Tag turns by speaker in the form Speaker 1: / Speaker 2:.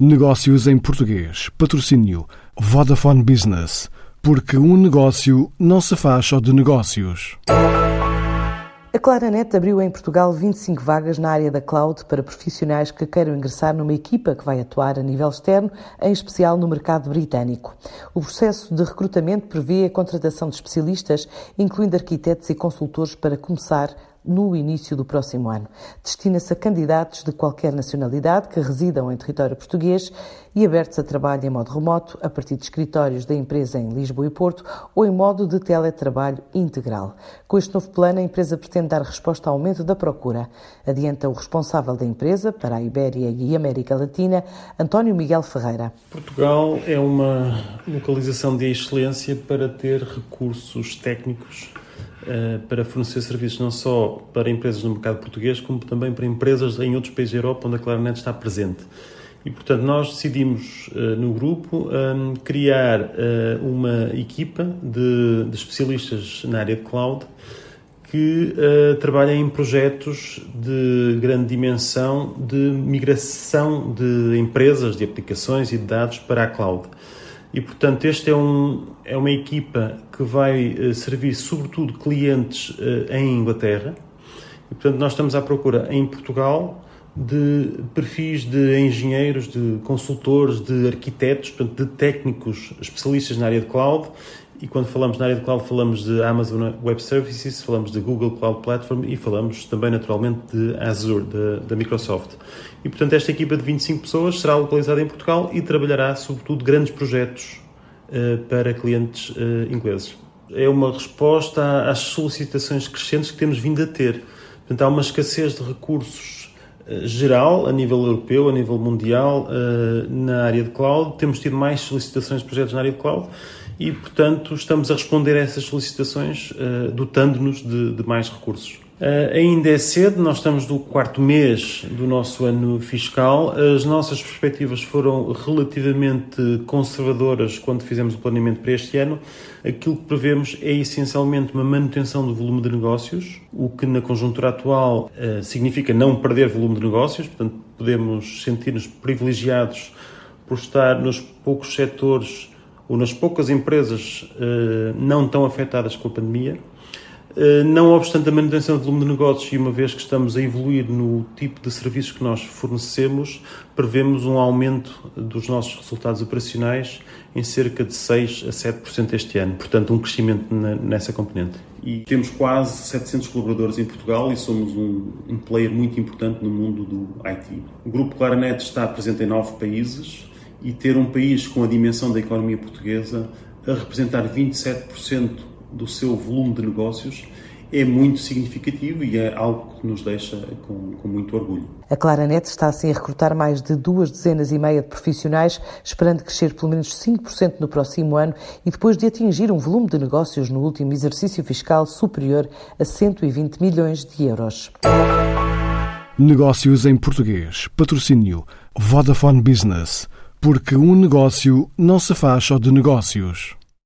Speaker 1: Negócios em português. Patrocínio Vodafone Business. Porque um negócio não se faz só de negócios.
Speaker 2: A Claranet abriu em Portugal 25 vagas na área da cloud para profissionais que queiram ingressar numa equipa que vai atuar a nível externo, em especial no mercado britânico. O processo de recrutamento prevê a contratação de especialistas, incluindo arquitetos e consultores, para começar no início do próximo ano. Destina-se a candidatos de qualquer nacionalidade que residam em território português e abertos a trabalho em modo remoto, a partir de escritórios da empresa em Lisboa e Porto ou em modo de teletrabalho integral. Com este novo plano, a empresa pretende dar resposta ao aumento da procura. Adianta o responsável da empresa para a Ibéria e América Latina, António Miguel Ferreira.
Speaker 3: Portugal é uma localização de excelência para ter recursos técnicos para fornecer serviços não só para empresas no mercado português, como também para empresas em outros países da Europa onde a Claranet está presente. E, portanto, nós decidimos uh, no grupo um, criar uh, uma equipa de, de, especialistas na área de cloud que trabalha em projetos de grande dimensão de migração de empresas, de aplicações e de dados para a cloud. E, portanto, este é, um, é uma equipa que vai uh, servir sobretudo clientes uh, em Inglaterra. E, portanto, nós estamos à procura em Portugal de perfis de engenheiros, de consultores, de arquitetos, portanto, de técnicos especialistas na área de cloud e quando falamos na área de cloud, falamos de Amazon Web Services, falamos de Google Cloud Platform e falamos também, naturalmente, de Azure, da Microsoft. E, portanto, esta equipa de 25 pessoas será localizada em Portugal e trabalhará, sobretudo, grandes projetos uh, para clientes uh, ingleses. É uma resposta às solicitações crescentes que temos vindo a ter. Portanto, há uma escassez de recursos geral, a nível europeu, a nível mundial, na área de cloud. Temos tido mais solicitações de projetos na área de cloud e, portanto, estamos a responder a essas solicitações uh, dotando-nos de, de, mais recursos. Uh, ainda é cedo, nós estamos no quarto mês do nosso ano fiscal. As nossas perspectivas foram relativamente conservadoras quando fizemos o planeamento para este ano. Aquilo que prevemos é essencialmente uma manutenção do volume de negócios, o que na conjuntura atual uh, significa não perder volume de negócios, portanto, podemos sentir-nos privilegiados por estar nos poucos setores ou nas poucas empresas uh, não tão afetadas com a pandemia. Uh, não obstante a manutenção do volume de negócios e uma vez que estamos a evoluir no tipo de serviços que nós fornecemos, prevemos um aumento dos nossos resultados operacionais em cerca de 6 a 7% este ano, portanto um crescimento nessa componente. E temos quase 700 colaboradores em Portugal e somos um, um player muito importante no mundo do IT. O Grupo Claranet está presente em nove países, e ter um país com a dimensão da economia portuguesa a representar 27% do seu volume de negócios é muito significativo e é algo que nos deixa com, com, muito orgulho.
Speaker 2: A Claranet está assim a recrutar mais de duas dezenas e meia de profissionais, esperando crescer pelo menos 5% no próximo ano e depois de atingir um volume de negócios no último exercício fiscal superior a 120 milhões de euros.
Speaker 1: Negócios em português. Patrocínio Vodafone Business porque um negócio não se faz só de negócios.